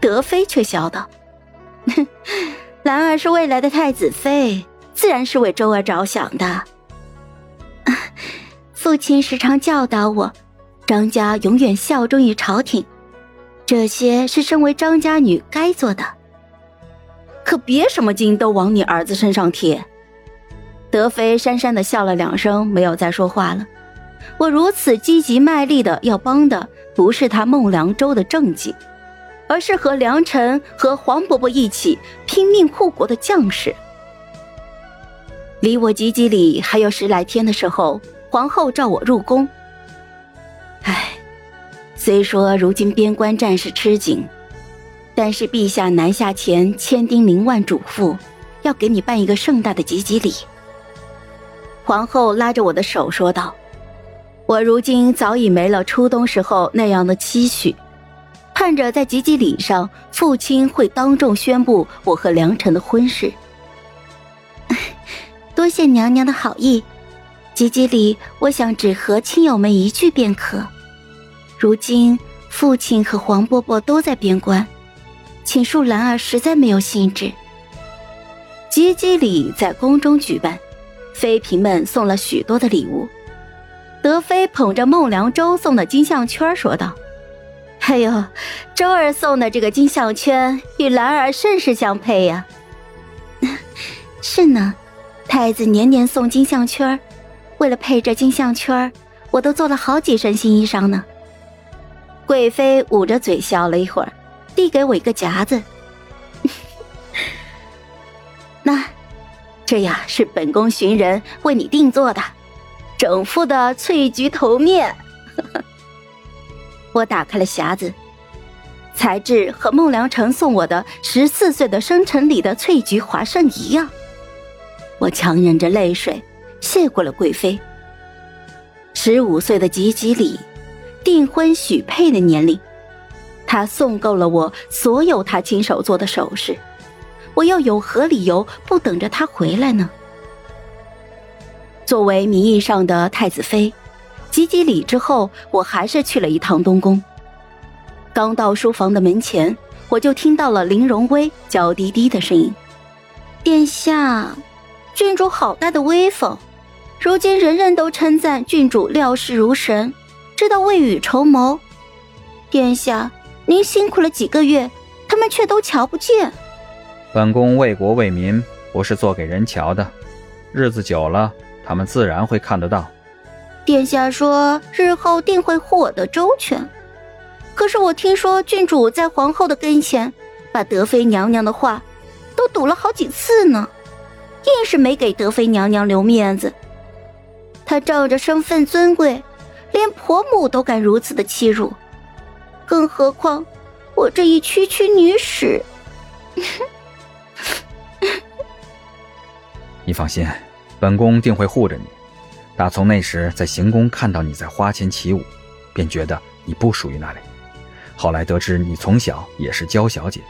德妃却笑道：“哼，兰儿是未来的太子妃，自然是为周儿着想的。父亲时常教导我，张家永远效忠于朝廷，这些是身为张家女该做的。可别什么金都往你儿子身上贴。”德妃讪讪的笑了两声，没有再说话了。我如此积极卖力的要帮的，不是他孟良州的政绩，而是和良辰和黄伯伯一起拼命护国的将士。离我及笄里还有十来天的时候，皇后召我入宫。唉，虽说如今边关战事吃紧，但是陛下南下前千叮咛万嘱咐，要给你办一个盛大的及笄礼。皇后拉着我的手说道。我如今早已没了初冬时候那样的期许，盼着在吉吉礼上，父亲会当众宣布我和良辰的婚事。多谢娘娘的好意，吉吉礼我想只和亲友们一句便可。如今父亲和黄伯伯都在边关，请恕兰儿实在没有兴致。吉吉礼在宫中举办，妃嫔们送了许多的礼物。德妃捧着孟良舟送的金项圈说道：“哎呦，周儿送的这个金项圈与兰儿甚是相配呀。”“是呢，太子年年送金项圈，为了配这金项圈，我都做了好几身新衣裳呢。”贵妃捂着嘴笑了一会儿，递给我一个夹子：“ 那，这呀是本宫寻人为你定做的。”整副的翠菊头面，我打开了匣子，材质和孟良辰送我的十四岁的生辰礼的翠菊华盛一样。我强忍着泪水，谢过了贵妃。十五岁的吉吉礼，订婚许配的年龄，他送够了我所有他亲手做的首饰，我又有何理由不等着他回来呢？作为名义上的太子妃，几几礼之后，我还是去了一趟东宫。刚到书房的门前，我就听到了林荣威娇滴滴的声音：“殿下，郡主好大的威风！如今人人都称赞郡主料事如神，知道未雨绸缪。殿下，您辛苦了几个月，他们却都瞧不见。本宫为国为民，不是做给人瞧的。日子久了。”他们自然会看得到。殿下说日后定会护我的周全，可是我听说郡主在皇后的跟前，把德妃娘娘的话都堵了好几次呢，硬是没给德妃娘娘留面子。她仗着身份尊贵，连婆母都敢如此的欺辱，更何况我这一区区女使。你放心。本宫定会护着你。打从那时在行宫看到你在花前起舞，便觉得你不属于那里。后来得知你从小也是娇小姐，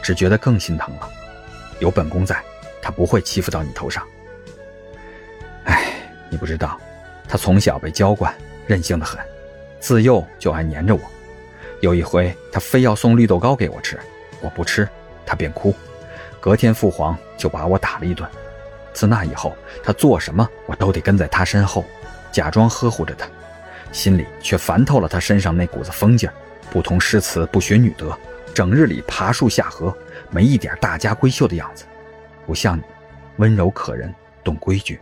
只觉得更心疼了。有本宫在，他不会欺负到你头上。哎，你不知道，他从小被娇惯，任性的很，自幼就爱黏着我。有一回，他非要送绿豆糕给我吃，我不吃，他便哭。隔天父皇就把我打了一顿。自那以后，他做什么我都得跟在他身后，假装呵护着他，心里却烦透了他身上那股子疯劲儿，不通诗词，不学女德，整日里爬树下河，没一点大家闺秀的样子，不像你，温柔可人，懂规矩。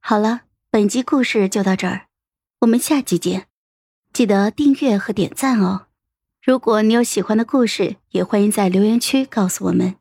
好了，本集故事就到这儿，我们下集见，记得订阅和点赞哦。如果你有喜欢的故事，也欢迎在留言区告诉我们。